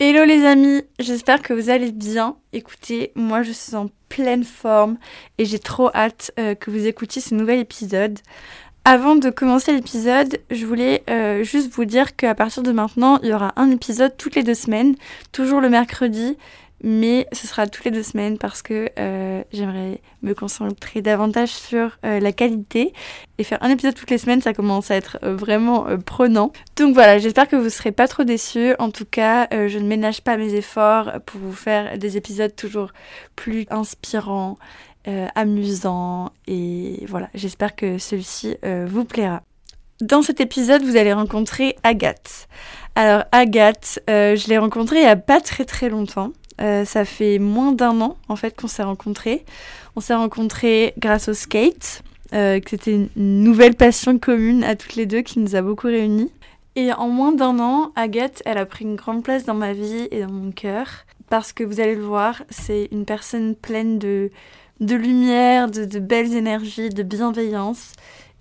Hello les amis, j'espère que vous allez bien. Écoutez, moi je suis en pleine forme et j'ai trop hâte euh, que vous écoutiez ce nouvel épisode. Avant de commencer l'épisode, je voulais euh, juste vous dire qu'à partir de maintenant, il y aura un épisode toutes les deux semaines, toujours le mercredi, mais ce sera toutes les deux semaines parce que euh, j'aimerais me concentrer davantage sur euh, la qualité et faire un épisode toutes les semaines, ça commence à être euh, vraiment prenant. Donc voilà, j'espère que vous serez pas trop déçus. En tout cas, je ne ménage pas mes efforts pour vous faire des épisodes toujours plus inspirants, amusants et voilà, j'espère que celui-ci vous plaira. Dans cet épisode, vous allez rencontrer Agathe. Alors Agathe, je l'ai rencontrée il y a pas très très longtemps. Euh, ça fait moins d'un an en fait qu'on s'est rencontrés. On s'est rencontrés grâce au skate, euh, c'était une nouvelle passion commune à toutes les deux qui nous a beaucoup réunis. Et en moins d'un an, Agathe, elle a pris une grande place dans ma vie et dans mon cœur. Parce que vous allez le voir, c'est une personne pleine de, de lumière, de belles énergies, de bienveillance.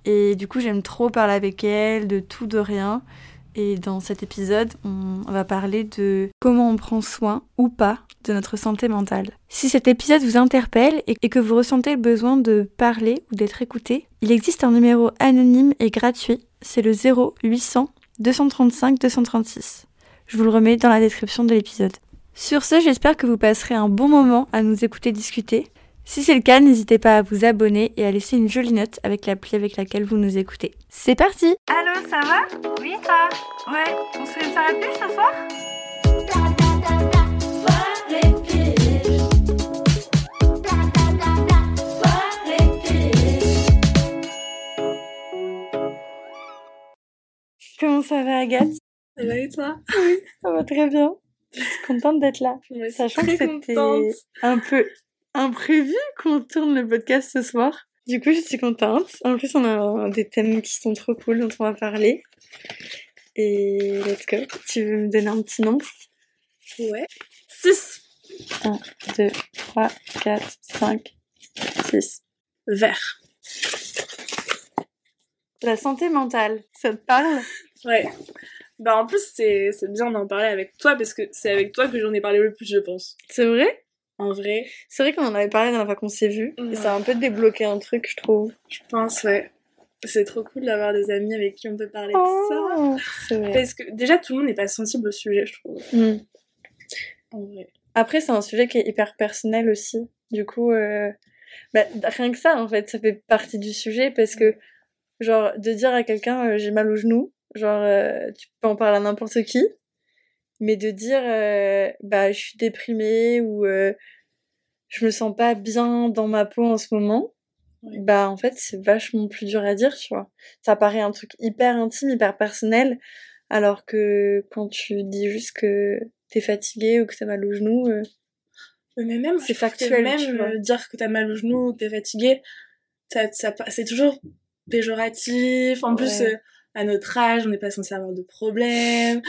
Et du coup, j'aime trop parler avec elle, de tout, de rien. Et dans cet épisode, on va parler de comment on prend soin ou pas de notre santé mentale. Si cet épisode vous interpelle et que vous ressentez le besoin de parler ou d'être écouté, il existe un numéro anonyme et gratuit. C'est le 0800 235 236. Je vous le remets dans la description de l'épisode. Sur ce, j'espère que vous passerez un bon moment à nous écouter discuter. Si c'est le cas, n'hésitez pas à vous abonner et à laisser une jolie note avec l'appli avec laquelle vous nous écoutez. C'est parti! Allô, ça va? Oui, toi? Ouais, on se fait une soirée plus ce soir? Comment ça va Agathe? Ça va et toi? Ça va très bien. Je suis contente d'être là. Sachant que c'était un peu imprévu qu'on tourne le podcast ce soir. Du coup, je suis contente. En plus, on a des thèmes qui sont trop cool dont on va parler. Et let's go. Tu veux me donner un petit nombre Ouais. 6 1, 2, 3, 4, 5, 6. Vert. La santé mentale, ça te parle? Ouais. Bah en plus, c'est c'est bien d'en parler avec toi parce que c'est avec toi que j'en ai parlé le plus, je pense. C'est vrai? En vrai, C'est vrai qu'on en avait parlé dans la fois qu'on s'est vu. Ouais. Et ça a un peu débloqué un truc, je trouve. je pense, ouais. C'est trop cool d'avoir des amis avec qui on peut parler de ça. Oh, vrai. Parce que déjà, tout le monde n'est pas sensible au sujet, je trouve. Hmm. En vrai. Après, c'est un sujet qui est hyper personnel aussi. Du coup, euh, bah, rien que ça, en fait, ça fait partie du sujet parce que, genre, de dire à quelqu'un euh, j'ai mal au genou, genre, euh, tu peux en parler à n'importe qui, mais de dire euh, bah, je suis déprimée ou euh, je me sens pas bien dans ma peau en ce moment, bah en fait c'est vachement plus dur à dire, tu vois. Ça paraît un truc hyper intime, hyper personnel, alors que quand tu dis juste que t'es fatigué ou que t'as mal au genou, euh, Mais même, C'est que factuel, Même dire que t'as mal au genou ou que t'es fatigué, ça, ça, c'est toujours péjoratif. En plus, Ouais. à notre âge, on n'est pas censé avoir de problèmes.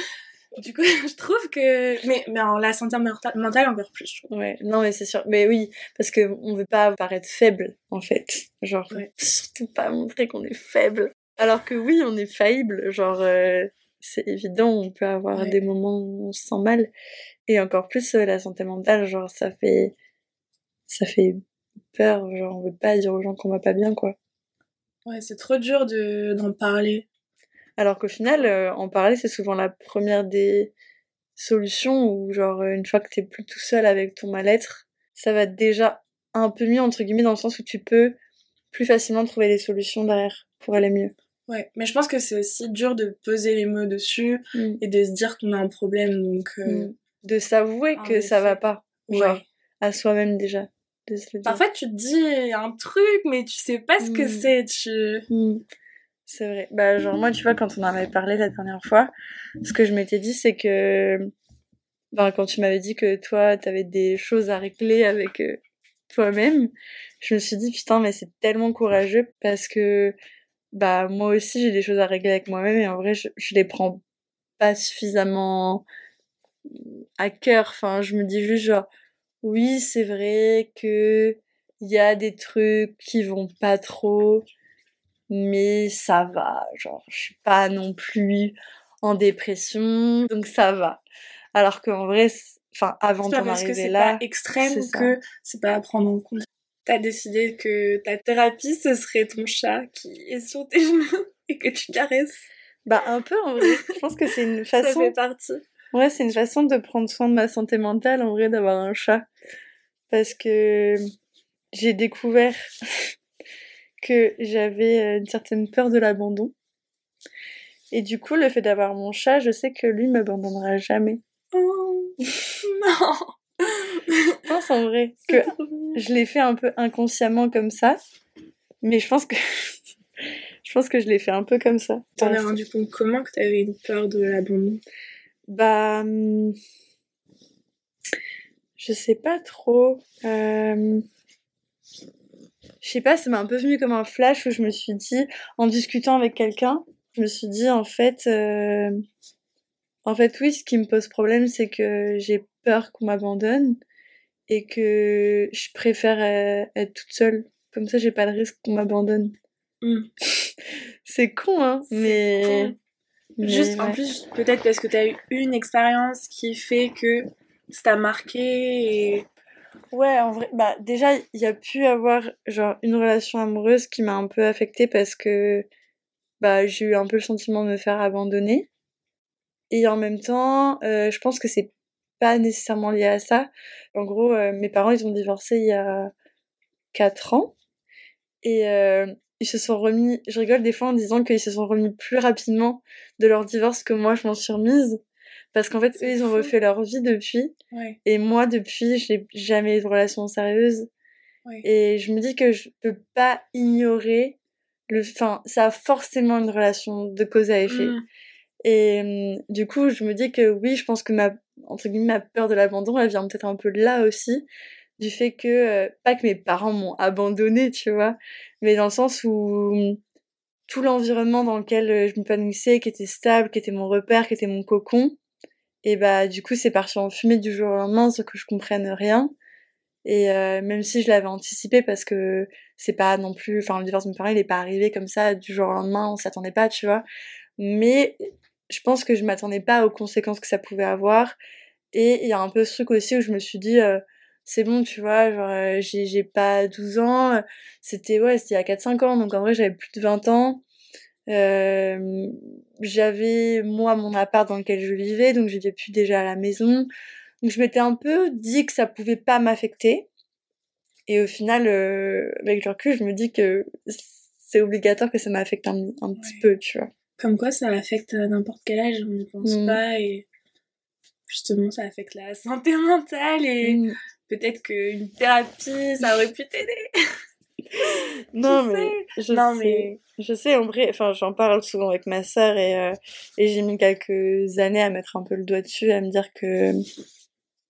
Du coup, je trouve que... Mais, mais en la santé mentale, encore plus, je trouve. ouais, non mais c'est sûr. Mais oui, parce que on veut pas paraître faible en fait. Genre Ouais. surtout pas montrer qu'on est faible. Alors que oui, on est faillible. Genre euh, c'est évident, on peut avoir Ouais. des moments où on se sent mal. Et encore plus euh, la santé mentale, genre ça fait ça fait peur. Genre on veut pas dire aux gens qu'on va pas bien quoi. Ouais, c'est trop dur de, d'en parler. Alors qu'au final, euh, en parler, c'est souvent la première des solutions où, genre, euh, une fois que t'es plus tout seul avec ton mal-être, ça va déjà un peu mieux, entre guillemets, dans le sens où tu peux plus facilement trouver des solutions derrière pour aller mieux. Ouais, mais je pense que c'est aussi dur de poser les mots dessus Mm. et de se dire qu'on a un problème, donc... euh, Mm. De s'avouer que ça va pas. ouais. À soi-même déjà. De se le dire. Parfois, tu te dis un truc, mais tu sais pas ce que Mm. c'est. Tu... C'est vrai. Bah, genre, moi, tu vois, quand on en avait parlé la dernière fois, ce que je m'étais dit, c'est que, ben, quand tu m'avais dit que toi, t'avais des choses à régler avec euh, toi-même, je me suis dit, putain, mais c'est tellement courageux parce que, bah, moi aussi, j'ai des choses à régler avec moi-même et en vrai, je, je les prends pas suffisamment à cœur. Enfin, je me dis juste, genre, oui, c'est vrai que il y a des trucs qui vont pas trop, mais ça va. Genre, je suis pas non plus en dépression, donc ça va. Alors qu'en vrai, enfin, avant d'en arriver c'est là, pas extrême c'est ça. que c'est pas à prendre en compte. T'as décidé que ta thérapie, ce serait ton chat qui est sur tes genoux et que tu caresses. bah un peu en vrai. Je pense que c'est une Ça façon. fait partie. Ouais, c'est une façon de prendre soin de ma santé mentale, en vrai, d'avoir un chat. Parce que j'ai découvert que j'avais euh, une certaine peur de l'abandon. Et du coup, le fait d'avoir mon chat, je sais que lui m'abandonnera jamais. Oh, non. Je pense en vrai que je l'ai fait un peu inconsciemment comme ça. Mais je pense que je pense que je l'ai fait un peu comme ça. T'en Ouais. rendu compte comment que t'avais une peur de l'abandon? Bah, hum, je sais pas trop. Euh, Je sais pas, ça m'a un peu venu comme un flash où je me suis dit, en discutant avec quelqu'un, je me suis dit en fait, euh, en fait oui, ce qui me pose problème, c'est que j'ai peur qu'on m'abandonne et que je préfère euh, être toute seule. Comme ça, j'ai pas le risque qu'on m'abandonne. Hmm. C'est con, hein, mais. con. mais Juste, en plus, peut-être parce que t'as eu une expérience qui fait que ça t'a marqué et... Ouais, en vrai, bah déjà, il y a pu avoir genre une relation amoureuse qui m'a un peu affectée parce que bah j'ai eu un peu le sentiment de me faire abandonner. Et en même temps, euh, je pense que c'est pas nécessairement lié à ça. En gros, euh, mes parents, ils ont divorcé il y a 4 ans. Et euh, ils se sont remis, je rigole des fois en disant qu'ils se sont remis plus rapidement de leur divorce que moi je m'en suis remise. Parce qu'en fait, eux, ils ont refait leur vie depuis. Ouais, Et moi, depuis, j'ai jamais eu de relation sérieuse. ouais. Et je me dis que je peux pas ignorer le, enfin, ça a forcément une relation de cause à effet. Mm. Et hum, du coup, je me dis que oui, je pense que ma, entre guillemets, ma peur de l'abandon, elle vient peut-être un peu là aussi. Du fait que, euh, pas que mes parents m'ont abandonné, tu vois, mais dans le sens où hum, tout l'environnement dans lequel euh, je m'épanouissais, qui était stable, qui était mon repère, qui était mon cocon, et bah du coup c'est parti en fumée du jour au lendemain sans que je comprenne rien. Et euh, même si je l'avais anticipé parce que c'est pas non plus, enfin le divorce de mes parents il est pas arrivé comme ça du jour au lendemain, on s'attendait pas, tu vois. Mais je pense que je m'attendais pas aux conséquences que ça pouvait avoir. Et il y a un peu ce truc aussi où je me suis dit, euh, c'est bon, tu vois, genre euh, j'ai pas 12 ans, c'était ouais, c'était il y a 4-5 ans, donc en vrai j'avais plus de 20 ans. Euh, j'avais moi mon appart dans lequel je vivais, donc j'étais plus déjà à la maison. Donc je m'étais un peu dit que ça pouvait pas m'affecter. Et au final, euh, avec le recul, je me dis que c'est obligatoire que ça m'affecte un, un petit peu, tu vois. Comme quoi, ça affecte à n'importe quel âge, on n'y pense Mm. pas et justement, ça affecte la santé mentale et Mm. peut-être qu'une thérapie, ça aurait pu t'aider. non, mais je Non, sais. mais- Je sais, en vrai, enfin, j'en parle souvent avec ma sœur et, euh, et j'ai mis quelques années à mettre un peu le doigt dessus, à me dire que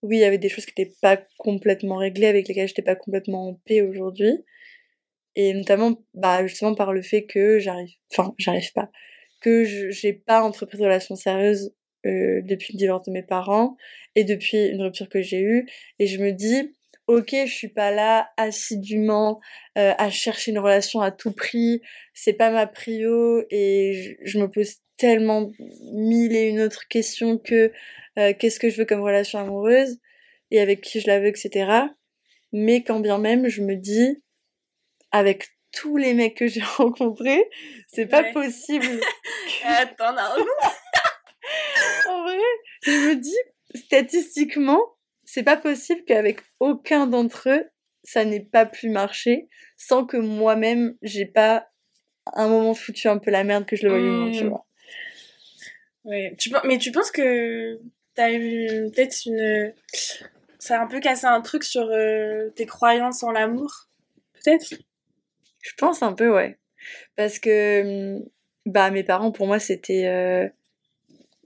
oui, il y avait des choses qui n'étaient pas complètement réglées, avec lesquelles j'étais pas complètement en paix aujourd'hui. Et notamment, bah, justement par le fait que j'arrive, enfin, j'arrive pas, que j'ai pas entrepris de relation sérieuse euh, depuis le divorce de mes parents et depuis une rupture que j'ai eue. Et je me dis, ok, je suis pas là assidûment euh, à chercher une relation à tout prix, c'est pas ma prio et je, je me pose tellement mille et une autres questions que euh, qu'est-ce que je veux comme relation amoureuse et avec qui je la veux, etc. Mais quand bien même, je me dis, avec tous les mecs que j'ai rencontrés, c'est pas Ouais. possible. Attends, non. en vrai, je me dis, statistiquement, c'est pas possible qu'avec aucun d'entre eux, ça n'ait pas pu marcher sans que moi-même, j'ai pas un moment foutu un peu la merde que je le voyais tu Mm. vois. Ouais. Tu, mais tu penses que t'as eu peut-être une. Ça a un peu cassé un truc sur euh, tes croyances en l'amour Peut-être? Je pense un peu, ouais. Parce que, hum, bah, mes parents, pour moi, c'était euh,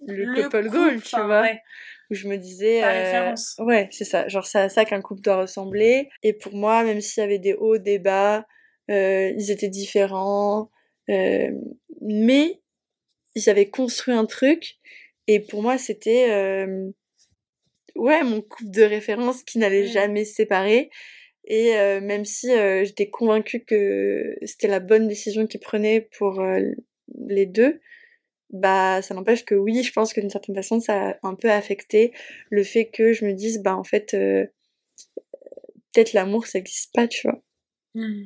le, couple goal, tu vois. ouais. Où je me disais. Euh, référence. Ouais, c'est ça. Genre, c'est à ça qu'un couple doit ressembler. Et pour moi, même s'il y avait des hauts, des bas, euh, ils étaient différents. euh, mais ils avaient construit un truc. Et pour moi, c'était. ouais, mon couple de référence qui n'allait jamais se séparer. Et euh, même si euh, j'étais convaincue que c'était la bonne décision qu'ils prenaient pour euh, les deux, bah ça n'empêche que oui, je pense que d'une certaine façon, ça a un peu affecté le fait que je me dise, bah en fait, euh, peut-être l'amour, ça n'existe pas, tu vois. Hmm.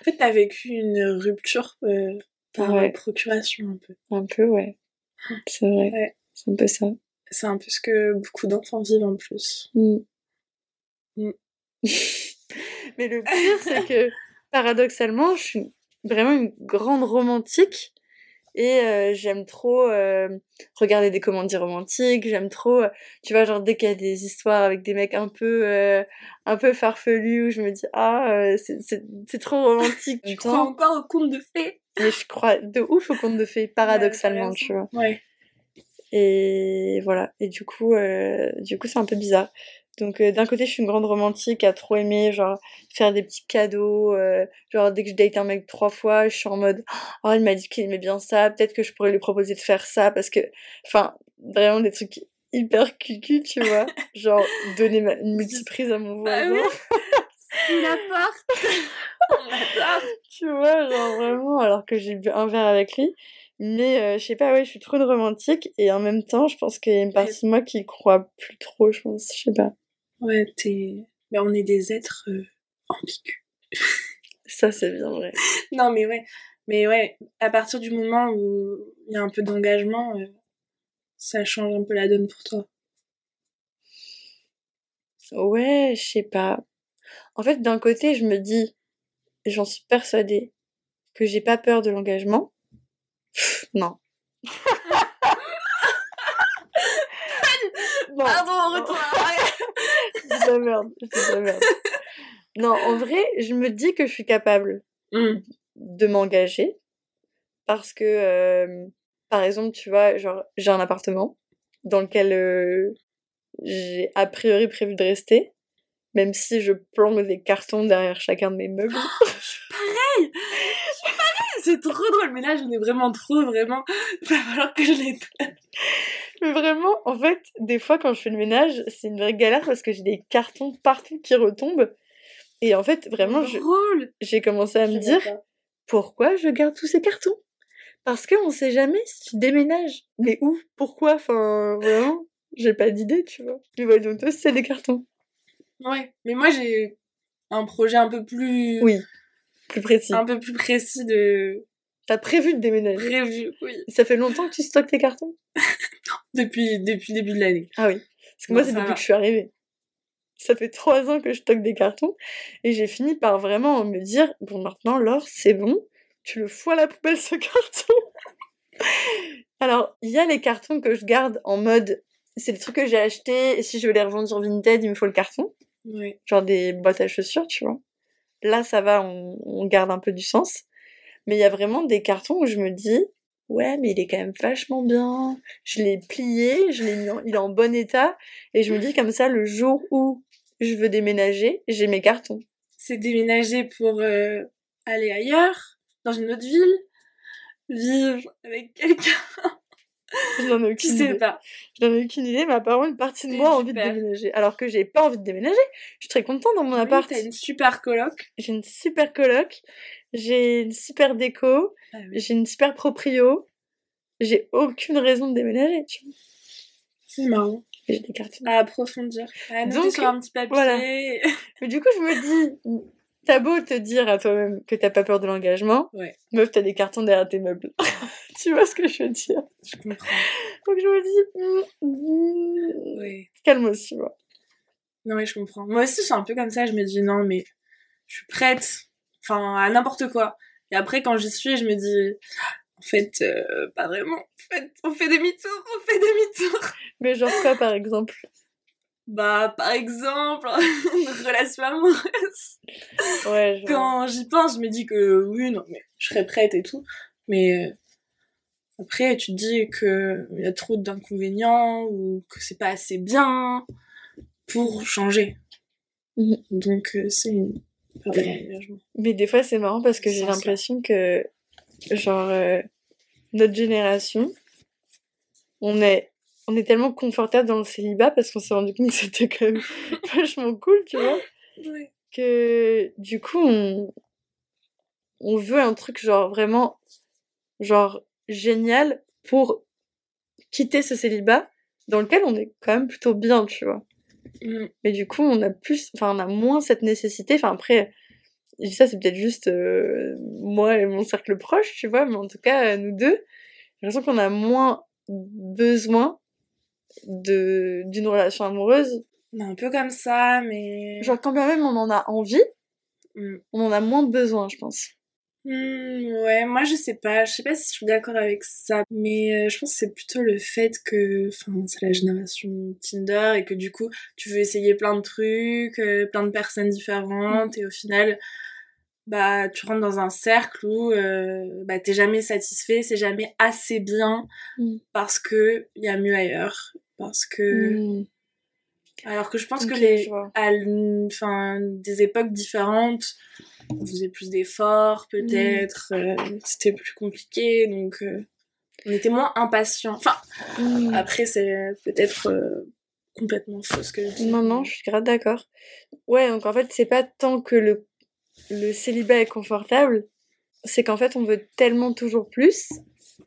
En fait, t'as vécu une rupture euh, par Ouais. procuration un peu. Un peu, ouais. C'est vrai. Ouais. C'est un peu ça. C'est un peu ce que beaucoup d'enfants vivent en plus. Mm. Mm. Mais le pire, c'est que paradoxalement, je suis vraiment une grande romantique et euh, j'aime trop euh, regarder des comédies romantiques. J'aime trop, euh, tu vois, genre dès qu'il y a des histoires avec des mecs un peu, euh, un peu farfelus où je me dis ah c'est trop romantique. Tu crois encore au conte de fées? Mais je crois de ouf au conte de fées, paradoxalement, Ouais, tu vois. Ouais. Et voilà. Et du coup, du coup, c'est un peu bizarre. Donc, euh, d'un côté, je suis une grande romantique à trop aimer, genre, faire des petits cadeaux. euh, genre, dès que je date un mec trois fois, je suis en mode, oh, il m'a dit qu'il aimait bien ça, peut-être que je pourrais lui proposer de faire ça, parce que, enfin, vraiment des trucs hyper cucu, tu vois. genre, donner ma, une multiprise à mon Bah voisin. oui. Il apporte On adore tu vois, genre vraiment, alors que j'ai bu un verre avec lui. Mais euh, je sais pas, ouais, je suis trop une romantique et en même temps, je pense qu'il y a une partie de moi qui croit plus trop, je pense, je sais pas. Ouais, t'es... Mais on est des êtres euh, ambigus. Ça, c'est bien vrai. Non, mais ouais. Mais ouais, à partir du moment où il y a un peu d'engagement, euh, ça change un peu la donne pour toi. Ouais, je sais pas. En fait, d'un côté, je me dis, j'en suis persuadée, que j'ai pas peur de l'engagement. Non. non. Pardon, retour en arrière. Je dis de la merde, je dis de la merde. Non, en vrai, je me dis que je suis capable Hmm. de m'engager parce que, euh, par exemple, tu vois, genre, j'ai un appartement dans lequel euh, j'ai a priori prévu de rester, même si je planque des cartons derrière chacun de mes meubles. Pareil Pareil C'est trop drôle, mais là, j'en ai vraiment trop, vraiment. Il va falloir que je les Mais vraiment, en fait, des fois, quand je fais le ménage, c'est une vraie galère parce que j'ai des cartons partout qui retombent. Et en fait, vraiment, je- j'ai commencé à me dire, pourquoi je garde tous ces cartons? Parce qu'on sait jamais si tu déménages. Mais où? Pourquoi? Enfin, vraiment, j'ai pas d'idée, tu vois. Mais voilà, donc toi, c'est des cartons. Ouais, mais moi, j'ai un projet un peu plus... Oui, plus précis. Un peu plus précis de T'as prévu de déménager. prévu, oui. Ça fait longtemps que tu stockes tes cartons? Depuis, depuis le début de l'année. Ah oui. Parce que Non, moi, c'est depuis va. que je suis arrivée. Ça fait trois ans que je stocke des cartons. Et j'ai fini par vraiment me dire, bon, maintenant, Laure, c'est bon. Tu le fous à la poubelle, ce carton. Alors, il y a les cartons que je garde en mode, c'est des trucs que j'ai achetés, et si je veux les revendre sur Vinted, il me faut le carton. Ouais. Genre des boîtes à chaussures, tu vois. là ça va, on, on garde un peu du sens. Mais il y a vraiment des cartons où je me dis, ouais, mais il est quand même vachement bien. Je l'ai plié, je l'ai mis en- il est en bon état. Et je me dis comme ça, le jour où je veux déménager, j'ai mes cartons. C'est déménager pour euh, aller ailleurs, dans une autre ville, vivre avec quelqu'un Je n'en ai aucune idée. pas. Je n'en ai aucune idée, mais apparemment une partie de moi a envie de super. déménager. Alors que j'ai pas envie de déménager. Je suis très contente dans mon Oui, appart. T'as une super coloc. J'ai une super coloc, j'ai une super déco, Ah oui. j'ai une super proprio. J'ai aucune raison de déménager, tu vois. C'est marrant. Et J'ai des cartons. À approfondir. À noter Donc, sur un petit papier. voilà. Mais du coup, je me dis, t'as beau te dire à toi-même que t'as pas peur de l'engagement, Ouais. meuf, t'as des cartons derrière tes meubles. tu vois ce que je veux dire? Je comprends. Donc je me dis, mm, mm, Ouais. calme aussi, vois. Non, mais je comprends. Moi aussi, je suis un peu comme ça. Je me dis, non, mais je suis prête. Enfin, à n'importe quoi. Et après, quand j'y suis, je me dis, en fait, euh, pas vraiment. En fait, on fait demi-tour, on fait demi-tour. Mais genre quoi, par exemple? Bah, par exemple, une relation amoureuse. Ouais, genre... Quand j'y pense, je me dis que oui, non, mais je serais prête et tout. Mais euh, après, tu te dis que il y a trop d'inconvénients ou que c'est pas assez bien pour changer. Mhm. Donc, euh, c'est une perte d'engagement. Mais des fois, c'est marrant parce que j'ai l'impression que, genre, euh, notre génération, on est, on est tellement confortable dans le célibat parce qu'on s'est rendu compte que c'était quand même vachement cool, tu vois, Ouais. que du coup, on, on veut un truc, genre, vraiment, genre, génial pour quitter ce célibat dans lequel on est quand même plutôt bien, tu vois. Mm. Mais du coup, on a plus, enfin, on a moins cette nécessité. Enfin, après, ça, c'est peut-être juste euh, moi et mon cercle proche, tu vois, mais en tout cas, euh, nous deux, j'ai l'impression qu'on a moins besoin de d'une relation amoureuse. On est un peu comme ça, mais... Genre, quand même on en a envie, Mm. on en a moins besoin, je pense. Hmm, ouais, moi je sais pas, je sais pas si je suis d'accord avec ça, mais euh, je pense que c'est plutôt le fait que, enfin, c'est la génération Tinder et que du coup, tu veux essayer plein de trucs, euh, plein de personnes différentes et au final, bah, tu rentres dans un cercle où, euh, bah, t'es jamais satisfait, c'est jamais assez bien Mm. parce que il y a mieux ailleurs, parce que, Mm. alors que je pense que les, à enfin, des époques différentes, on faisait plus d'efforts, peut-être, euh, c'était plus compliqué, donc euh, on était moins impatients. Enfin, Mm. après, c'est peut-être euh, complètement faux ce que je dis. Non, non, je suis grave d'accord. Ouais, donc en fait, c'est pas tant que le, le célibat est confortable, c'est qu'en fait, on veut tellement toujours plus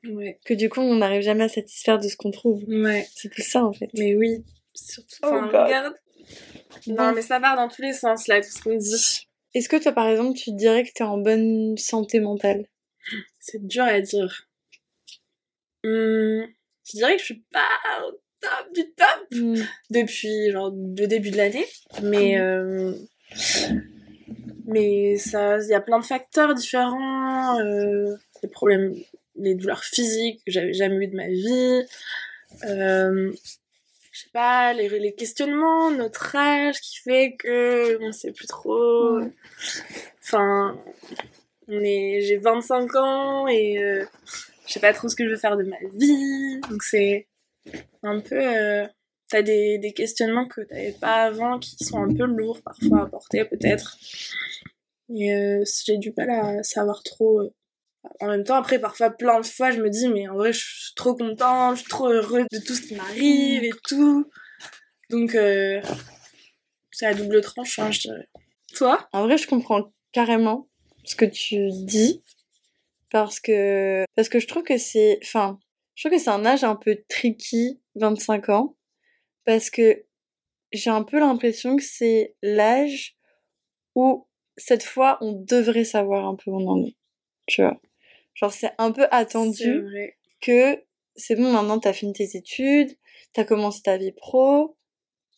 Ouais, que du coup, on n'arrive jamais à satisfaire de ce qu'on trouve. ouais, C'est plus ça, en fait. mais oui, surtout. Oh regarde. Non, mais ça part dans tous les sens, là, tout ce qu'on dit. Est-ce que toi, par exemple, tu dirais que t'es en bonne santé mentale? C'est dur à dire. Hum, je dirais que je suis pas au top du top. Hmm. depuis genre le début de l'année mais euh, mais ça il y a plein de facteurs différents euh, les problèmes les douleurs physiques que j'avais jamais eu de ma vie euh, je sais pas les, les questionnements notre âge qui fait que on sait plus trop Ouais. enfin on est j'ai 25 ans et euh, je sais pas trop ce que je veux faire de ma vie donc c'est un peu euh, t'as des, des questionnements que t'avais pas avant qui sont un peu lourds parfois à porter peut-être et euh, j'ai du mal à savoir trop. En même temps après parfois plein de fois je me dis mais en vrai je suis trop contente je suis trop heureuse de tout ce qui m'arrive et tout donc euh, c'est à double tranchant je dirais toi? En vrai, je comprends carrément ce que tu dis parce que parce que je trouve que c'est enfin, je trouve que c'est un âge un peu tricky, 25 ans parce que j'ai un peu l'impression que c'est l'âge où cette fois on devrait savoir un peu où on en est. Tu vois. Genre c'est un peu attendu vrai que c'est bon maintenant t'as fini tes études, t'as commencé ta vie pro,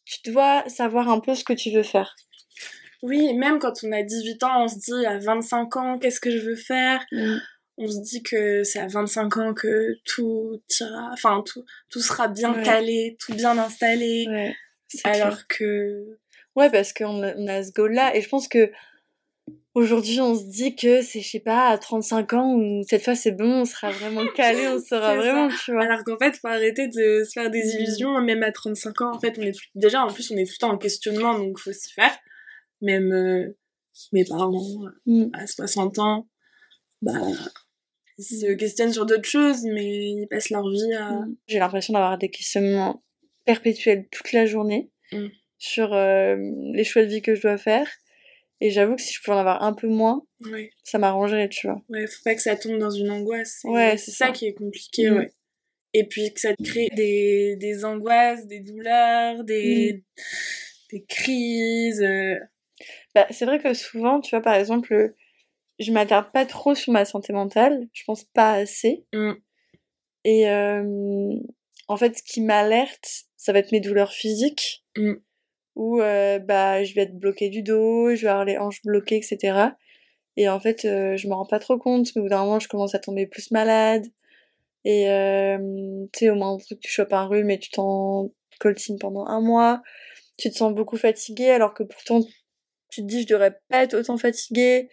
tu dois savoir un peu ce que tu veux faire. oui même quand on a 18 ans on se dit à 25 ans qu'est-ce que je veux faire? On se dit que c'est à 25 ans que tout ira, enfin tout, tout sera bien Ouais. calé, tout bien installé, Ouais. clair. alors que Ouais, parce qu'on a, on a ce goal-là, et je pense que aujourd'hui on se dit que c'est, je sais pas, à 35 ans ou cette fois c'est bon, on sera vraiment calé, on C'est vraiment, tu vois. Alors qu'en fait, faut arrêter de se faire des Mm. illusions, même à 35 ans. En fait, on est tout- déjà, en plus, on est tout le temps en questionnement, donc faut s'y faire. Même euh, mes parents, Mm. à 60 ans, bah, ils se Mm. questionnent sur d'autres choses, mais ils passent leur vie à... Mm. J'ai l'impression d'avoir des questionnements perpétuels toute la journée Mm. sur euh, les choix de vie que je dois faire. Et j'avoue que si je pouvais en avoir un peu moins, Ouais, ça m'arrangerait, tu vois. ouais, faut pas que ça tombe dans une angoisse. Ouais, c'est ça, ça. qui est compliqué, Mm. ouais. Et puis que ça te crée des, des angoisses, des douleurs, des, des crises. euh, Bah, c'est vrai que souvent, tu vois, par exemple, je m'attarde pas trop sur ma santé mentale, je pense pas assez. Mm. Et euh, en fait, ce qui m'alerte, ça va être mes douleurs physiques, Mm. Où euh, bah, je vais être bloquée du dos, je vais avoir les hanches bloquées, etc. Et en fait, euh, je me rends pas trop compte, mais au bout d'un moment, je commence à tomber plus malade. Et euh, tu sais, au moins, tu chopes un rhume et tu t'en coltines pendant un mois. Tu te sens beaucoup fatigué, alors que pourtant, tu te dis, je devrais pas être autant fatiguée.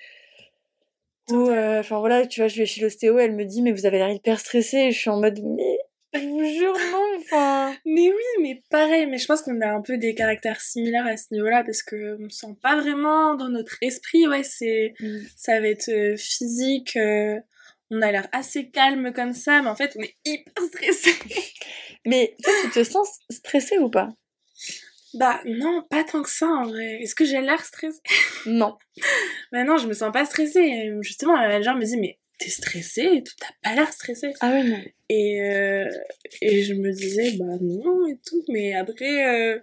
Ou, enfin voilà, tu vois, je vais chez l'ostéo, elle me dit, mais vous avez l'air hyper stressé. Et je suis en mode, mais je vous jure, non, enfin. Mais oui, mais pareil, mais je pense qu'on a un peu des caractères similaires à ce niveau-là parce que on sent pas vraiment dans notre esprit, ouais, c'est ça va être euh, physique, euh, on a l'air assez calme comme ça, mais en fait on est hyper stressé. Mais toi, tu te sens stressé ou pas? Bah non, pas tant que ça en vrai. Est-ce que j'ai l'air stressée Non. Bah non, je me sens pas stressée. Justement, la manager me dit mais t'es stressée et tout, t'as pas l'air stressée. Ah oui, non. Et, euh, et je me disais, bah non et tout. Mais après, euh,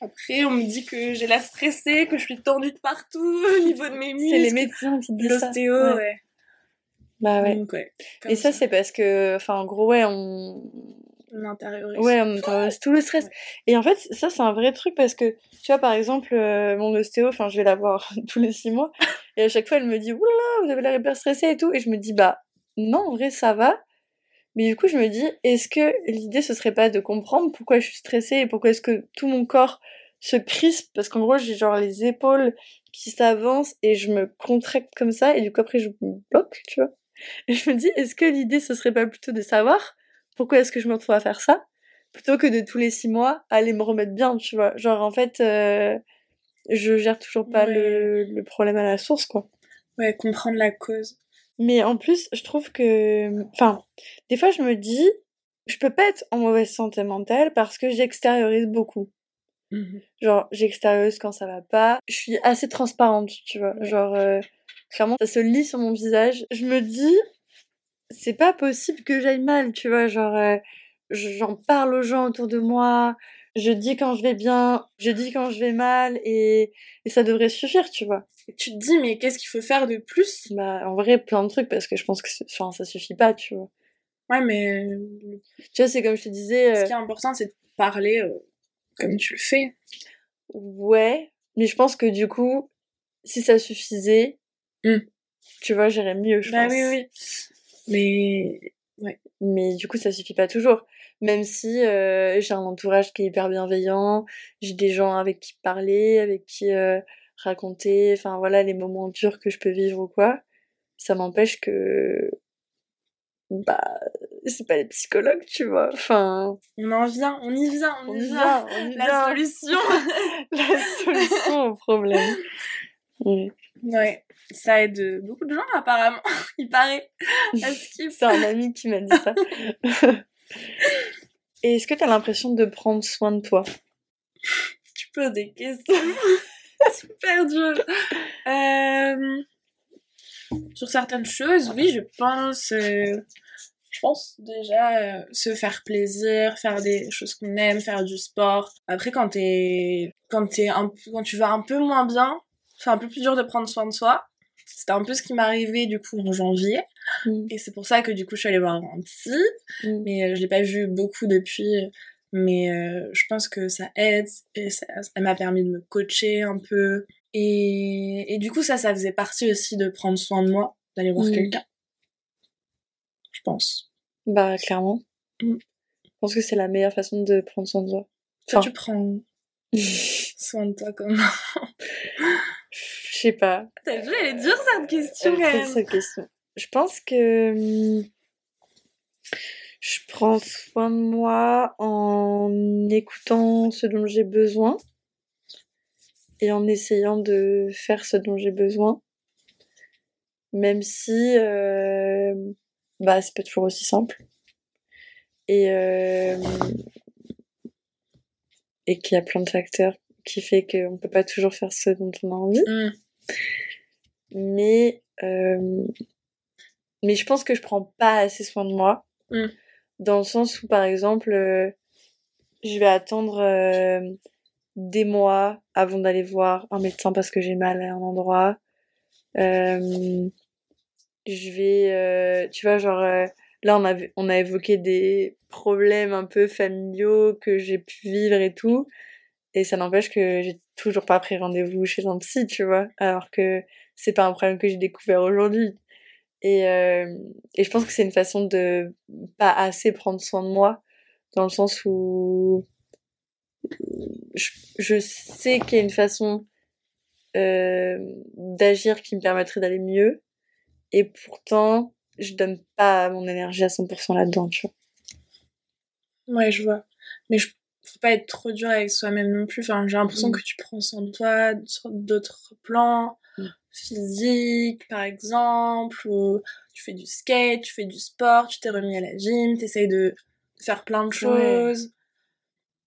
après on me dit que j'ai l'air stressée, que je suis tendue de partout au niveau de mes muscles. C'est les médecins qui disent ça. L'ostéo, Ouais. ouais. Bah ouais. Donc, ouais. Et ça, c'est parce que, enfin, en gros, ouais, on, On intériorise. Ouais, on intériorise tout le stress. Ouais. Et en fait, ça, c'est un vrai truc parce que, tu vois, par exemple, euh, mon ostéo, enfin, je vais la voir tous les six mois, et à chaque fois, elle me dit, oulala, vous avez l'air hyper stressé et tout. Et je me dis, bah, non, en vrai, ça va. Mais du coup, je me dis, est-ce que l'idée, ce serait pas de comprendre pourquoi je suis stressée et pourquoi est-ce que tout mon corps se crispe? Parce qu'en gros, j'ai genre les épaules qui s'avancent et je me contracte comme ça, et du coup, après, je me bloque, tu vois. Et je me dis, est-ce que l'idée, ce serait pas plutôt de savoir pourquoi est-ce que je me retrouve à faire ça plutôt que de tous les six mois aller me remettre bien, tu vois. Genre, en fait, euh, je gère toujours pas Ouais. le, le problème à la source, quoi. Ouais, comprendre la cause. Mais en plus, je trouve que... Enfin, des fois, je me dis, je peux pas être en mauvaise santé mentale parce que j'extériorise beaucoup. Genre, j'extériorise quand ça va pas. Je suis assez transparente, tu vois. Genre, euh, clairement, ça se lit sur mon visage. Je me dis, c'est pas possible que j'aille mal, tu vois. Genre, euh, j'en parle aux gens autour de moi. Je dis quand je vais bien, je dis quand je vais mal, et, et ça devrait suffire, tu vois. Et tu te dis, mais qu'est-ce qu'il faut faire de plus? Bah, en vrai, plein de trucs, parce que je pense que enfin, ça suffit pas, tu vois. Ouais, mais Tu vois, c'est comme je te disais, ce euh, qui est important, c'est de parler euh, comme tu le fais. ouais, mais je pense que du coup, si ça suffisait, Mm. tu vois, j'irais mieux, je Bah pense. oui, oui. Mais Mais du coup, ça suffit pas toujours. Même si euh, j'ai un entourage qui est hyper bienveillant, j'ai des gens avec qui parler, avec qui euh, raconter, enfin voilà, les moments durs que je peux vivre ou quoi, ça m'empêche que. Bah, c'est pas les psychologues, tu vois. Enfin, on en vient, on y vient, on, on y y vient. vient, on y La vient. solution. La solution au problème. Oui. Ouais, ça aide beaucoup de gens apparemment, il paraît. Ce C'est un ami qui m'a dit ça. Et est-ce que t'as l'impression de prendre soin de toi? Tu poses des questions super dures. Euh, sur certaines choses, oui, je pense. euh, je pense déjà euh, se faire plaisir, faire des choses qu'on aime, faire du sport. Après, quand t'es, quand t'es un, quand tu vas un peu moins bien, c'est un peu plus dur de prendre soin de soi. C'était un peu ce qui m'est arrivé du coup en janvier. Mm. Et c'est pour ça que du coup je suis allée voir un psy. Mm. Mais euh, je l'ai pas vu beaucoup depuis. Mais euh, je pense que ça aide. Et ça, m'a permis de me coacher un peu. Et, et du coup ça, ça faisait partie aussi de prendre soin de moi, d'aller voir Mm. quelqu'un. Je pense. Bah, clairement. Je pense que c'est la meilleure façon de prendre soin de soi. Toi, tu prends soin de toi comme Je sais pas. T'as vu, elle est dure cette question Elle est cette question. Je pense que hum, je prends soin de moi en écoutant ce dont j'ai besoin et en essayant de faire ce dont j'ai besoin. Même si euh, bah c'est pas toujours aussi simple. Et euh, et qu'il y a plein de facteurs qui fait qu'on peut pas toujours faire ce dont on a envie. Mm. Mais euh, mais je pense que je prends pas assez soin de moi. Mm. Dans le sens où, par exemple, euh, je vais attendre euh, des mois avant d'aller voir un médecin parce que j'ai mal à un endroit. Je vais, tu vois, genre, là, on a, on a évoqué des problèmes un peu familiaux que j'ai pu vivre et tout. Et ça n'empêche que j'ai toujours pas pris rendez-vous chez un psy, tu vois. Alors que c'est pas un problème que j'ai découvert aujourd'hui. Et, euh, je pense que c'est une façon de pas assez prendre soin de moi, dans le sens où je, je sais qu'il y a une façon euh, d'agir qui me permettrait d'aller mieux, et pourtant, je donne pas mon énergie à 100% là-dedans, tu vois. Ouais, je vois. Mais je faut pas être trop dur avec soi-même non plus. Enfin, j'ai l'impression Mm. que tu prends soin de toi sur d'autres plans, Mm. physique par exemple, ou tu fais du skate, tu fais du sport, tu t'es remis à la gym, t'essayes de faire plein de choses.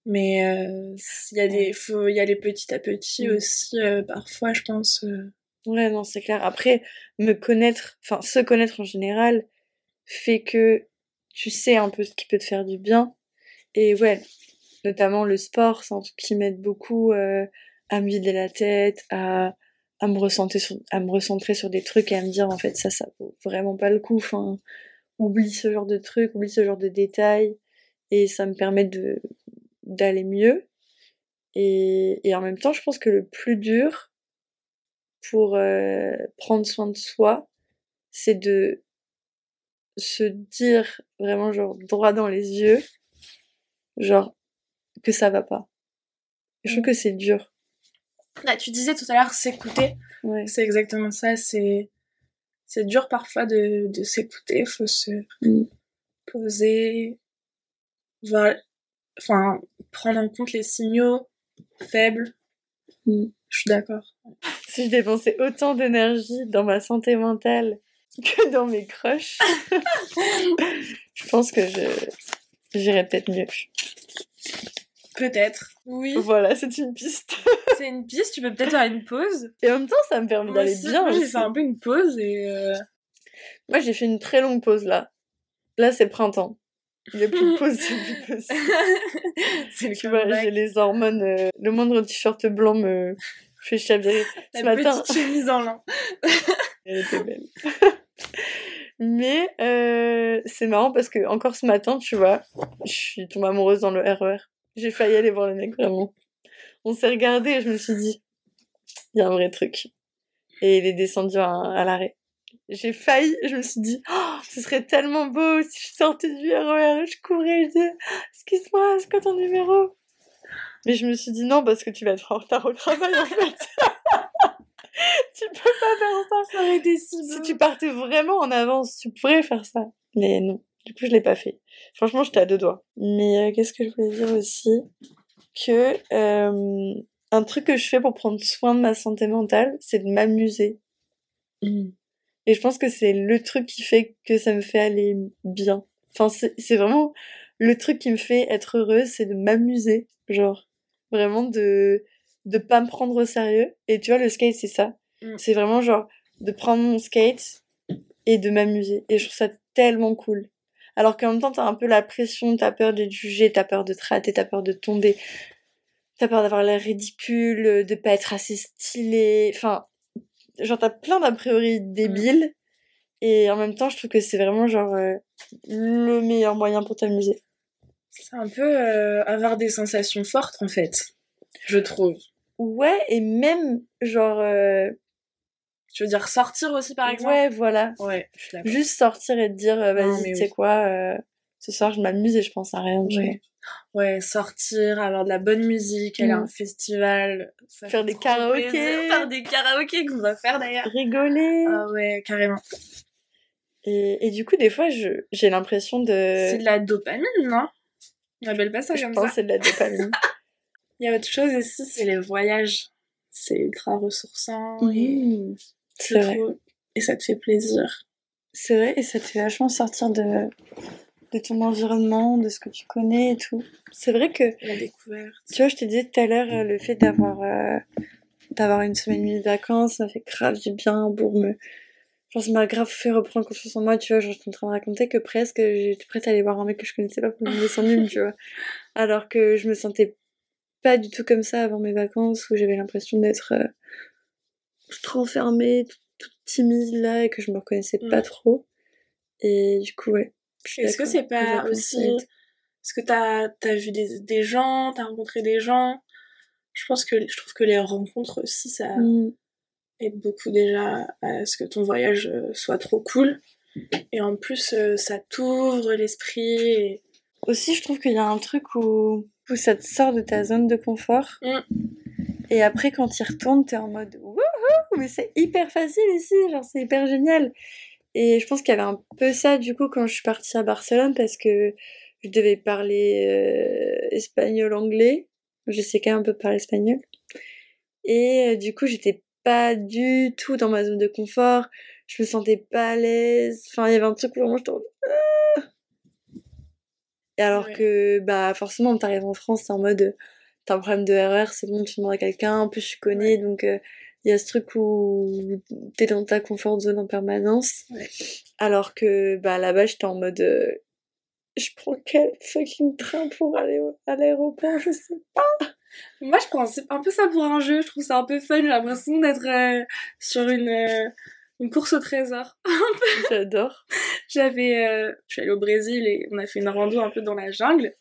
Mais euh, il y a des, faut y aller petit à petit Mm. aussi. euh, parfois, je pense. euh, Ouais, non, c'est clair. Après, me connaître, enfin, se connaître en général, fait que tu sais un peu ce qui peut te faire du bien. Et ouais, notamment le sport, qui m'aide beaucoup euh, à me vider la tête, à, à, me recentrer sur, à me recentrer sur des trucs et à me dire, en fait, ça, ça vaut vraiment pas le coup. Enfin, oublie ce genre de trucs, oublie ce genre de détails. Et ça me permet de d'aller mieux. Et, et en même temps, je pense que le plus dur, pour euh, prendre soin de soi, c'est de se dire vraiment genre droit dans les yeux, genre que ça va pas. Je trouve que c'est dur. Là, tu disais tout à l'heure s'écouter. Ouais. C'est exactement ça. C'est c'est dur parfois de, de s'écouter. Faut se Mm. poser, voir, enfin prendre en compte les signaux faibles. Mm. Je suis d'accord. Si je dépensais autant d'énergie dans ma santé mentale que dans mes crushs, je pense que je j'irais peut-être mieux. Peut-être. Oui. Voilà, c'est une piste. c'est une piste. Tu peux peut-être faire une pause. Et en même temps, ça me permet d'aller bien. moi, j'ai fait un peu une pause et. euh, Moi, j'ai fait une très longue pause là. Là, c'est le printemps. Il n'y a plus de pause, c'est plus possible. Tu vois, j'ai les hormones. euh, le moindre t-shirt blanc me fait chavirer. Ce La matin, petite chemise en lin. elle était belle. Mais euh, c'est marrant parce que encore ce matin, tu vois, je suis tombée amoureuse dans le RER. J'ai failli aller voir le mec, vraiment. On s'est regardé et je me suis dit, il y a un vrai truc. Et il est descendu à, à l'arrêt. J'ai failli, je me suis dit, oh, ce serait tellement beau si je sortais du RER et je courais, je disais, excuse-moi, c'est quoi ton numéro? Mais je me suis dit non, parce que tu vas être en retard au travail en fait. tu peux pas faire ça. Ça aurait été si Si tu partais vraiment en avance, tu pourrais faire ça. Mais non, du coup, je l'ai pas fait. Franchement, j'étais à deux doigts. Mais euh, qu'est-ce que je voulais dire aussi? Que euh, un truc que je fais pour prendre soin de ma santé mentale, c'est de m'amuser. Mm. Et je pense que c'est le truc qui fait que ça me fait aller bien. Enfin, c'est vraiment le truc qui me fait être heureuse, c'est de m'amuser. Genre, vraiment de de pas me prendre au sérieux. Et tu vois, le skate, c'est ça. Mm. C'est vraiment genre de prendre mon skate et de m'amuser. Et je trouve ça tellement cool. Alors qu'en même temps, t'as un peu la pression, t'as peur d'être jugé, t'as peur de te rater, t'as peur de tomber, t'as peur d'avoir l'air ridicule, de pas être assez stylé. Enfin, genre t'as plein d'a priori débiles. Et en même temps, je trouve que c'est vraiment genre euh, le meilleur moyen pour t'amuser. C'est un peu euh, avoir des sensations fortes en fait. Je trouve. Ouais, et même genre euh, Tu veux dire sortir aussi par exemple? Ouais, voilà, Ouais, je suis d'accord. juste sortir et te dire euh, vas-y, tu sais oui. quoi, euh, ce soir, je m'amuse et je pense à rien. Ouais. Ouais, sortir, avoir de la bonne musique, aller à un Mm. festival, ça Faire des karaokés. plaisir. Faire des karaokés qu'on va faire d'ailleurs. Rigoler. Ah ouais, carrément. Et, et du coup, des fois, je- j'ai l'impression de... C'est de la dopamine, non? On appelle pas ça je comme pense ça. que c'est de la dopamine. Il y a autre chose aussi, c'est les voyages. C'est ultra ressourçant et Mmh. Je C'est vrai. trouve- et ça te fait plaisir. C'est vrai, et ça te fait vachement sortir de, de ton environnement, de ce que tu connais et tout. C'est vrai que, La découverte. tu vois, je te disais tout à l'heure, euh, le fait d'avoir euh, d'avoir une semaine et demie de vacances, ça fait grave du bien pour me... Genre, ça m'a grave fait reprendre confiance en moi, tu vois. Genre, je suis en train de raconter que presque j'étais prête à aller voir un mec que je connaissais pas pour me descendre une, tu vois. Alors que je me sentais pas du tout comme ça avant mes vacances, où j'avais l'impression d'être euh, trop enfermée, toute, toute timide là, et que je me reconnaissais pas Mm. trop. Et du coup, ouais. Est-ce que c'est pas aussi... Est-ce que t'as as vu des, des gens, t'as rencontré des gens? Je pense que je trouve que les rencontres aussi, ça Mm. aide beaucoup déjà à ce que ton voyage euh, soit trop cool. Et en plus, euh, ça t'ouvre l'esprit. Et... Aussi, je trouve qu'il y a un truc où, où ça te sort de ta zone de confort. Mm. Et après, quand tu y retournes, t'es en mode mais c'est hyper facile ici, genre c'est hyper génial. Et je pense qu'il y avait un peu ça du coup quand je suis partie à Barcelone parce que je devais parler euh, espagnol, anglais. Je sais quand même un peu parler espagnol. Et euh, du coup, j'étais pas du tout dans ma zone de confort. Je me sentais pas à l'aise. Enfin, il y avait un truc où vraiment j'étais en mode, Ah Et alors Ouais. que, bah, forcément, t'arrives en France, t'es en mode, euh, t'as un problème de RER, c'est bon, tu demandes à quelqu'un, en plus, je connais, donc, euh, il y a ce truc où t'es dans ta comfort zone en permanence. Ouais. Alors que, bah, là-bas, j'étais en mode, euh, je prends quel fucking train pour aller au- à l'aéroport, je sais Moi, je prends un peu ça pour un jeu. Je trouve ça un peu fun. J'ai l'impression d'être euh, sur une, euh, une course au trésor. pas, j'adore. J'avais, je suis allée au Brésil et on a fait une rando un peu dans la jungle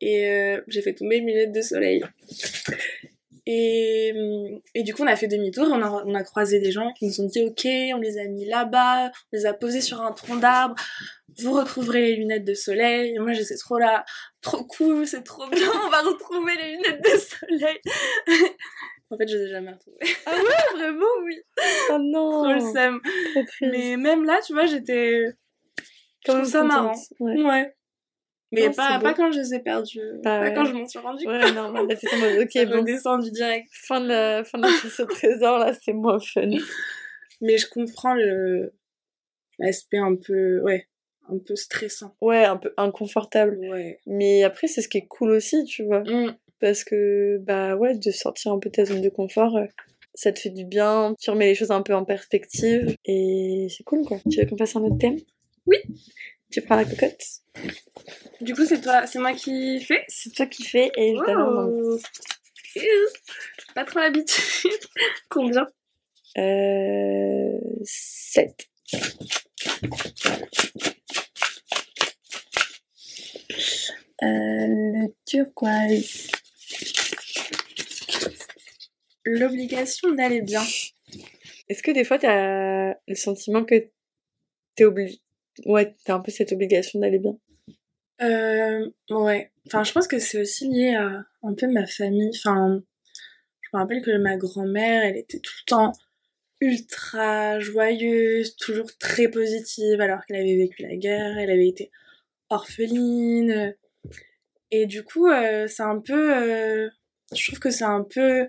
et j'ai fait tomber mes lunettes de soleil. Et, et du coup, on a fait demi-tour on a, on a croisé des gens qui nous ont dit Ok, on les a mis là-bas, on les a posés sur un tronc d'arbre, vous retrouverez les lunettes de soleil. Et moi, j'étais trop là, trop cool, c'est trop bien, on va retrouver les lunettes de soleil. en fait, je les ai jamais retrouvées. Ah ouais, vraiment Oui. Oh non Trop le seum. Mais même là, tu vois, j'étais. Même ça marrant. Ouais. Ouais. Mais Non, pas, c'est pas quand je les ai perdus. Bah pas ouais. quand je m'en suis rendu compte. Ouais, non, bah, en mode, ok, Ça bon, redescendu direct. fin de la, fin de la course au trésor, là, c'est moins fun. Mais je comprends le l'aspect un peu, ouais, un peu stressant. Ouais, un peu inconfortable. Ouais. Mais après, c'est ce qui est cool aussi, tu vois. Mm. Parce que, bah ouais, de sortir un peu de ta zone de confort, euh, ça te fait du bien, tu remets les choses un peu en perspective, et c'est cool, quoi. Tu veux qu'on passe à un autre thème? Oui. Tu prends la cocotte Du coup, c'est toi, c'est moi qui fais. C'est toi qui fais, et nom. Wow. Pas trop l'habitude. Combien Euh... 7. Euh, le turquoise. L'obligation d'aller bien. Est-ce que des fois t'as le sentiment que t'es obligé... Ouais, t'as un peu cette obligation d'aller bien. Euh, ouais. Enfin, je pense que c'est aussi lié à un peu ma famille. Enfin, je me rappelle que ma grand-mère, elle était tout le temps ultra joyeuse, toujours très positive, alors qu'elle avait vécu la guerre, elle avait été orpheline. Et du coup, euh, c'est un peu... euh, je trouve que c'est un peu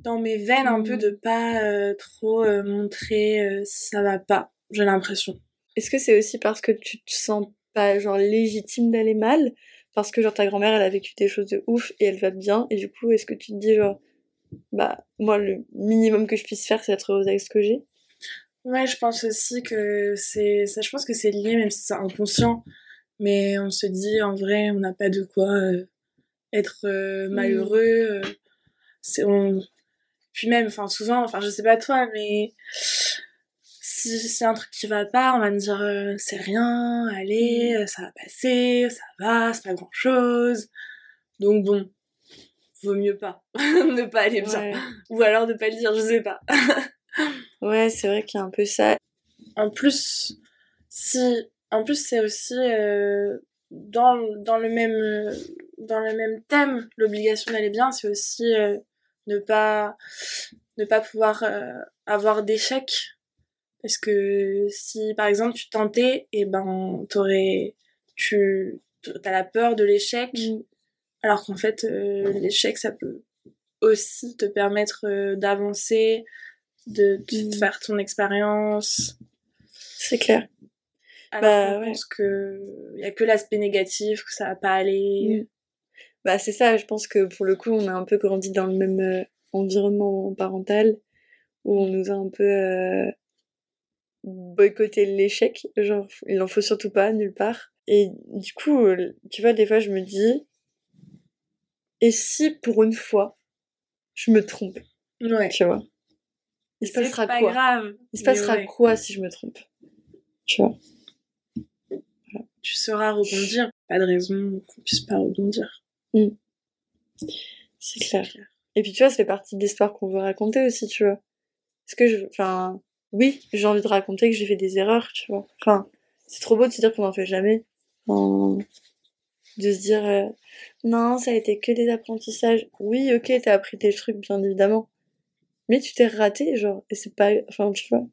dans mes veines, un peu de pas euh, trop montrer si ça va pas, j'ai l'impression. Est-ce que c'est aussi parce que tu te sens pas genre légitime d'aller mal? Parce que genre ta grand-mère elle a vécu des choses de ouf et elle va bien et du coup est-ce que tu te dis genre bah moi le minimum que je puisse faire c'est d'être heureuse avec ce que j'ai? Ouais, je pense aussi que c'est ça. Je pense que c'est lié, même si c'est inconscient. Mais on se dit en vrai, on n'a pas de quoi euh, être euh, malheureux. euh, c'est on. Puis même, enfin souvent, enfin je sais pas toi, mais si c'est un truc qui va pas, on va me dire euh, c'est rien, allez, euh, ça va passer, ça va, c'est pas grand chose. Donc bon, vaut mieux pas ne pas aller bien, Ouais, ou alors ne pas le dire, je sais pas. ouais c'est vrai qu'il y a un peu ça. En plus, si en plus, c'est aussi euh, dans, dans, le même, dans le même thème, l'obligation d'aller bien, c'est aussi euh, ne, pas, ne pas pouvoir euh, avoir d'échecs. Parce que si, par exemple, tu tentais, et eh ben, t'aurais, tu, t'as la peur de l'échec, Mm. alors qu'en fait, euh, l'échec, ça peut aussi te permettre euh, d'avancer, de, de Mm. faire ton expérience. C'est clair. Alors Bah, ouais. pense que y a que l'aspect négatif, que ça va pas aller. Mm. Bah, c'est ça, je pense que pour le coup, on a un peu grandi dans le même euh, environnement parental où on nous a un peu boycotté l'échec. Genre, il en faut surtout pas, nulle part. Et du coup, euh, tu vois, des fois, je me dis, et si pour une fois, je me trompe, Ouais. tu vois? Il se passera pas quoi? grave. Il se passera ouais. quoi si je me trompe? Tu vois? Tu sauras rebondir. Pas de raison qu'on puisse pas rebondir. C'est clair. Et puis tu vois, ça fait partie de l'histoire qu'on veut raconter aussi, tu vois. Est-ce que je... Enfin, oui, j'ai envie de raconter que j'ai fait des erreurs, tu vois. Enfin, c'est trop beau de se dire qu'on n'en fait jamais. De se dire, euh, non, ça a été que des apprentissages. Oui, ok, t'as appris des trucs, bien évidemment. Mais tu t'es raté, genre, et c'est pas... Enfin, tu vois.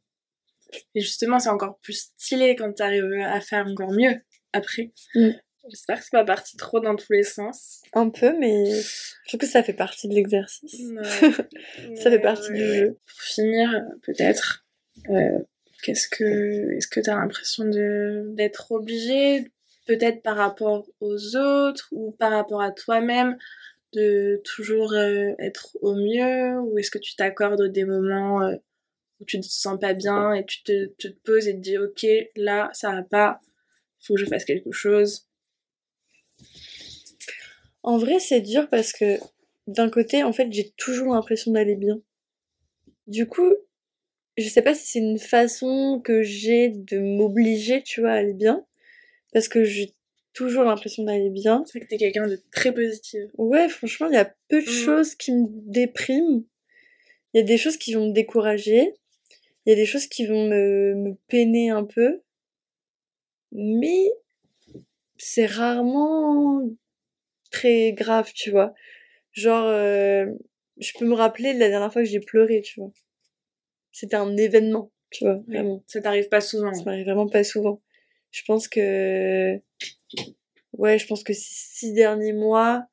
Et justement, c'est encore plus stylé quand t'arrives à faire encore mieux après. Mm. J'espère que c'est pas parti trop dans tous les sens. Un peu, mais je trouve que ça fait partie de l'exercice. Ouais. Ça fait Ouais, partie du ouais, jeu. Pour finir, peut-être, euh, qu'est-ce que, est-ce que t'as l'impression de d'être obligé, peut-être par rapport aux autres ou par rapport à toi-même, de toujours euh, être au mieux, ou est-ce que tu t'accordes des moments euh, où tu te sens pas bien et tu te, tu te poses et te dis ok là ça va pas, faut que je fasse quelque chose? En vrai, c'est dur parce que d'un côté, en fait, j'ai toujours l'impression d'aller bien. Du coup, je sais pas si c'est une façon que j'ai de m'obliger, tu vois, à aller bien. Parce que j'ai toujours l'impression d'aller bien. C'est vrai que t'es quelqu'un de très positif. Ouais, franchement, il y a peu de Mhm. choses qui me dépriment. Il y a des choses qui vont me décourager. Il y a des choses qui vont me, me peiner un peu. Mais c'est rarement très grave, tu vois. Genre, euh, je peux me rappeler de la dernière fois que j'ai pleuré, tu vois. C'était un événement, tu vois, vraiment. Ça t'arrive pas souvent. Ça m'arrive vraiment pas souvent. Je pense que, ouais, je pense que ces six derniers mois,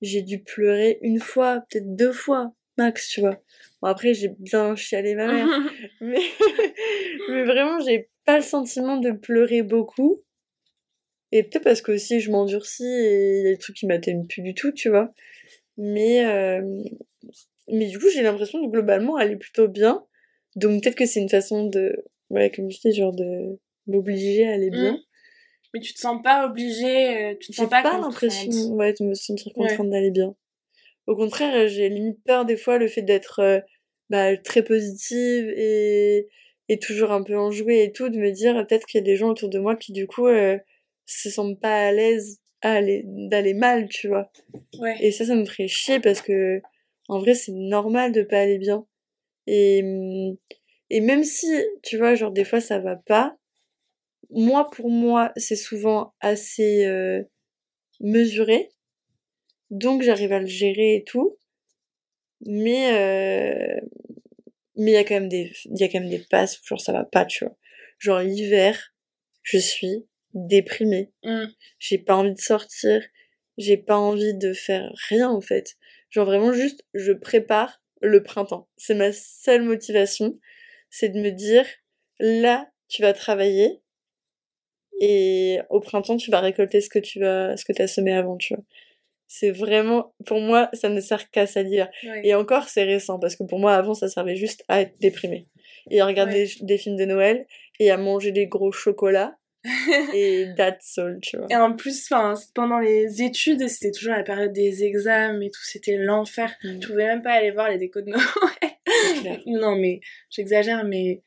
j'ai dû pleurer une fois, peut-être deux fois, max, tu vois. Bon, après, j'ai bien chialé ma mère. mais, mais vraiment, j'ai pas le sentiment de pleurer beaucoup. Et peut-être parce que aussi je m'endurcis et il y a des trucs qui m'atteignent plus du tout, tu vois. Mais, euh, mais du coup, j'ai l'impression de globalement aller plutôt bien. Donc peut-être que c'est une façon de, ouais, comme je dis, genre de m'obliger à aller bien. Mm. Mais tu te sens pas obligé, euh, tu te sens pas, pas l'impression ouais, de me sentir Ouais. contrainte d'aller bien. Au contraire, euh, j'ai limite peur des fois le fait d'être euh, bah, très positive et, et toujours un peu enjouée et tout, de me dire peut-être qu'il y a des gens autour de moi qui du coup euh, se sentent pas à l'aise à aller d'aller mal, tu vois. Ouais. Et ça, ça me ferait chier parce que en vrai, c'est normal de pas aller bien. Et, hum, et même si, tu vois, genre des fois ça va pas, moi pour moi, c'est souvent assez euh, mesuré. Donc j'arrive à le gérer et tout. Mais euh, mais il y a quand même des il y a quand même des passes où genre ça va pas, tu vois. Genre l'hiver, je suis déprimée. Mm. J'ai pas envie de sortir, j'ai pas envie de faire rien en fait. Genre vraiment juste je prépare le printemps. C'est ma seule motivation, c'est de me dire là tu vas travailler et au printemps tu vas récolter ce que tu vas ce que tu as semé avant, tu vois. C'est vraiment pour moi ça ne sert qu'à ça l'hiver. Ouais. Et encore c'est récent parce que pour moi avant ça servait juste à être déprimée et à regarder des, des films de Noël et à manger des gros chocolats et that's all, tu vois. Et en plus, pendant les études, c'était toujours la période des examens et tout, c'était l'enfer. Mm. Tu pouvais même pas aller voir les décos de Noël. Non, mais j'exagère, mais.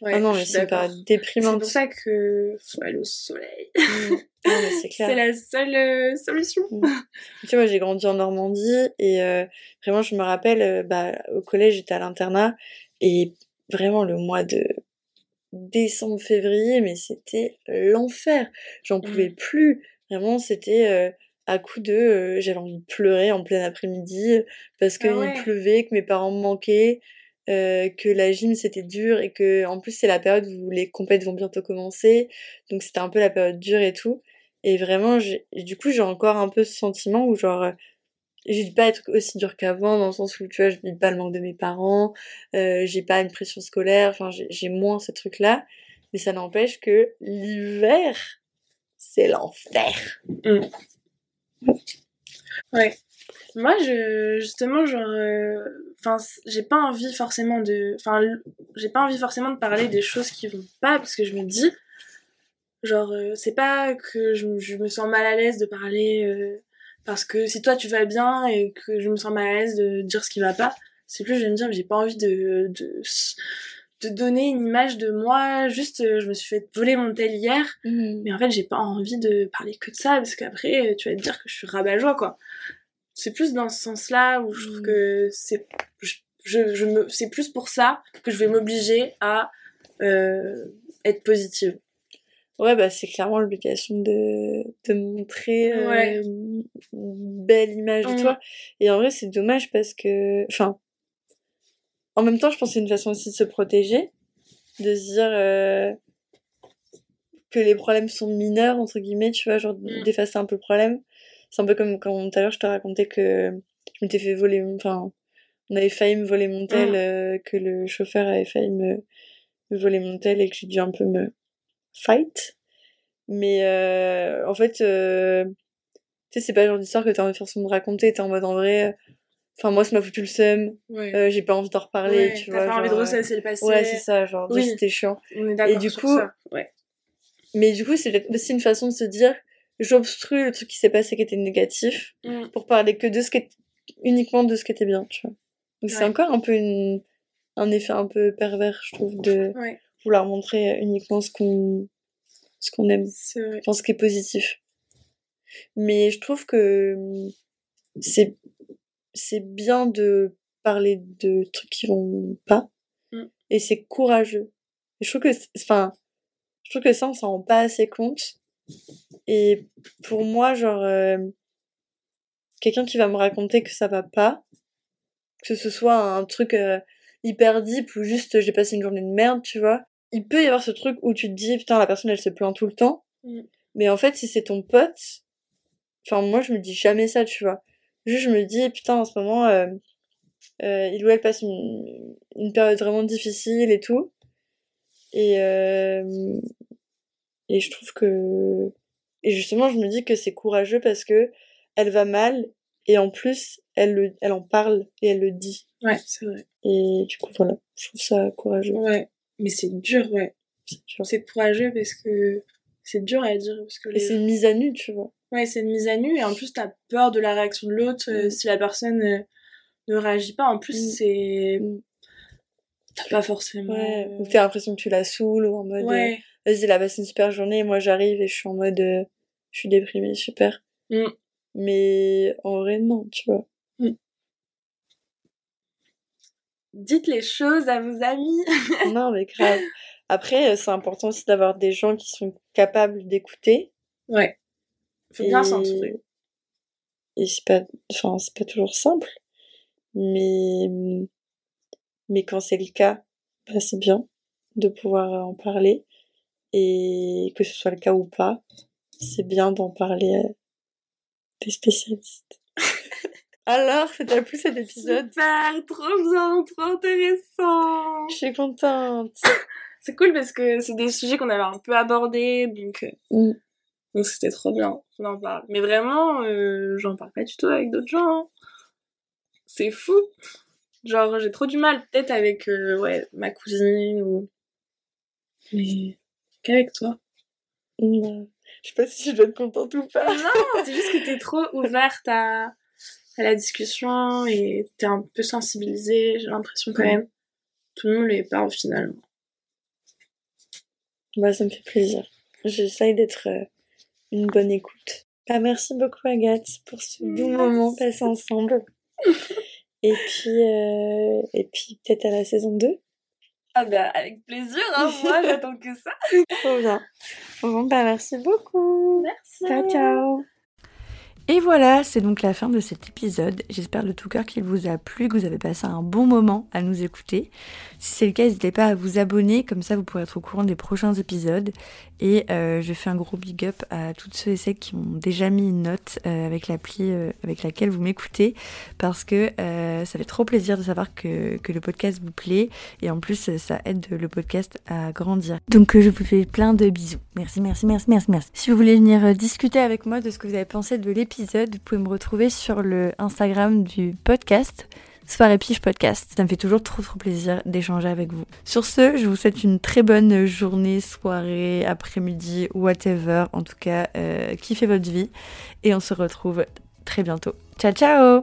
Ouais, ah non, je mais c'est d'accord. période C'est pour ça que faut aller au soleil. Mm. C'est la seule euh, solution. Tu vois, j'ai grandi en Normandie et euh, vraiment, je me rappelle, euh, bah, au collège, j'étais à l'internat et vraiment le mois de décembre, février, mais c'était l'enfer. J'en pouvais Mmh. plus. Vraiment, c'était euh, à coup de euh, j'avais envie de pleurer en plein après-midi parce qu'il Ah ouais. pleuvait, que mes parents me manquaient, euh, que la gym c'était dur et que en plus c'est la période où les compètes vont bientôt commencer. Donc c'était un peu la période dure et tout. Et vraiment, et du coup, j'ai encore un peu ce sentiment où genre euh, je pas être aussi dur qu'avant dans le sens où tu vois je vis pas le manque de mes parents euh, j'ai pas une pression scolaire enfin j'ai moins ces trucs là mais ça n'empêche que l'hiver c'est l'enfer. Ouais. Moi, je, justement, genre, euh, enfin, j'ai pas envie forcément de, enfin, j'ai pas envie forcément de parler des choses qui vont pas, parce que je me dis, genre, euh, c'est pas que je, je me sens mal à l'aise de parler, euh, parce que si toi tu vas bien et que je me sens mal à l'aise de dire ce qui va pas, c'est plus je vais me dire, j'ai pas envie de, de, de donner une image de moi, juste, euh, je me suis fait voler mon tel hier, mais en fait, j'ai pas envie de parler que de ça, parce qu'après, tu vas te dire que je suis rabat-joie, quoi. C'est plus dans ce sens-là où je trouve Mm. que c'est, je, je, je me, c'est plus pour ça que je vais m'obliger à euh, être positive. Ouais bah c'est clairement l'obligation de de montrer euh, Ouais. une belle image de toi et en vrai c'est dommage parce que enfin en même temps je pense que c'est une façon aussi de se protéger de se dire euh, que les problèmes sont mineurs entre guillemets tu vois genre Mm. d'effacer un peu le problème c'est un peu comme quand tout à l'heure je te racontais que je m'étais fait voler enfin on avait failli me voler mon tel Mm. euh, que le chauffeur avait failli me, me voler mon tel et que j'ai dû un peu me fight mais euh, en fait euh, tu sais c'est pas le genre d'histoire que t'as envie de forcément de raconter t'es en mode en vrai enfin moi ça m'a foutu le seum Ouais. euh, j'ai pas envie d'en reparler Ouais, tu t'as vois pas envie de ressasser le passé. ouais c'est ça genre Oui. c'était chiant On est d'accord du sur coup- ça. Ouais. mais du coup, c'est aussi une façon de se dire, j'obstrue le truc qui s'est passé qui était négatif Mm. pour parler que de ce qui est, uniquement de ce qui était bien, tu vois. Donc c'est encore un peu une, un effet un peu pervers, je trouve, de Ouais, vouloir montrer uniquement ce qu'on, ce qu'on aime, enfin ce qui est positif. Mais je trouve que hum, c'est, c'est bien de parler de trucs qui vont pas Mm. et c'est courageux. Et je trouve que, enfin, je trouve que ça, on s'en rend pas assez compte. Et pour moi, genre, euh, quelqu'un qui va me raconter que ça va pas, que ce soit un truc euh, hyper deep ou juste j'ai passé une journée de merde, tu vois, il peut y avoir ce truc où tu te dis, putain, la personne, elle se plaint tout le temps. Mm. Mais en fait, si c'est ton pote, enfin, moi, je me dis jamais ça, tu vois. Juste, je me dis, putain, en ce moment, euh, euh, il ou elle passe une, une période vraiment difficile et tout. Et, euh, et je trouve que. Et justement, je me dis que c'est courageux parce que elle va mal et en plus, elle, le, elle en parle et elle le dit. Ouais, c'est vrai. Et du coup, voilà, je trouve ça courageux. Ouais. Mais c'est dur, ouais. C'est courageux parce que c'est dur à dire. Parce que Et c'est une mise à nu, tu vois. Ouais, c'est une mise à nu et en plus t'as peur de la réaction de l'autre euh, Mm. si la personne euh, ne réagit pas. En plus, Mm. c'est. Mm. T'as pas forcément. Ouais. euh, Ou t'as l'impression que tu la saoules ou en mode. euh, Ouais. Vas-y, elle a passé une super journée et moi j'arrive et je suis en mode. je suis déprimée, super. Mais en vrai, non, tu vois. Dites les choses à vos amis. non, mais grave. Après, euh, c'est important aussi d'avoir des gens qui sont capables d'écouter. ouais. Faut bien s'entourer. Et c'est pas, enfin, c'est pas toujours simple. Mais, mais quand c'est le cas, bah, c'est bien de pouvoir en parler. Et que ce soit le cas ou pas, c'est bien d'en parler à des spécialistes. Alors, ça t'a plu cet épisode? Super, trop bien, trop intéressant. Je suis contente. C'est cool parce que c'est des sujets qu'on avait un peu abordés, donc euh, Mm. donc c'était trop bien qu'on en parle. Mais vraiment, euh, j'en parle pas du tout avec d'autres gens. hein. C'est fou. Genre, j'ai trop du mal peut-être avec euh, ouais, ma cousine ou... Mais qu'avec toi. Mm. Je sais pas si je dois être contente ou pas. Non, c'est juste que t'es trop ouverte à, à la discussion et t'es un peu sensibilisée, j'ai l'impression quand Mm. même. Tout le monde l'est pas au final. Bah, ça me fait plaisir. J'essaye d'être euh, une bonne écoute. Bah, merci beaucoup, Agathe, pour ce doux Merci. moment passé ensemble. et puis, euh, et puis peut-être à la saison 2. Ah bah avec plaisir, hein, moi j'attends que ça. Trop bien. Bon bah merci beaucoup. Merci. Ciao ciao. Et voilà, c'est donc la fin de cet épisode. J'espère de tout cœur qu'il vous a plu, que vous avez passé un bon moment à nous écouter. Si c'est le cas, n'hésitez pas à vous abonner, comme ça vous pourrez être au courant des prochains épisodes. Et euh, je fais un gros big up à toutes ceux et celles qui ont déjà mis une note euh, avec l'appli euh, avec laquelle vous m'écoutez, parce que ça fait trop plaisir de savoir que, que le podcast vous plaît, et en plus ça aide le podcast à grandir. Donc je vous fais plein de bisous. Merci, merci, merci, merci, merci. Si vous voulez venir discuter avec moi de ce que vous avez pensé de l'épisode, vous pouvez me retrouver sur le Instagram du podcast. Soirée Pige Podcast. Ça me fait toujours trop trop plaisir d'échanger avec vous. Sur ce, je vous souhaite une très bonne journée, soirée, après-midi, whatever. En tout cas, euh, kiffez votre vie. Et on se retrouve très bientôt. Ciao ciao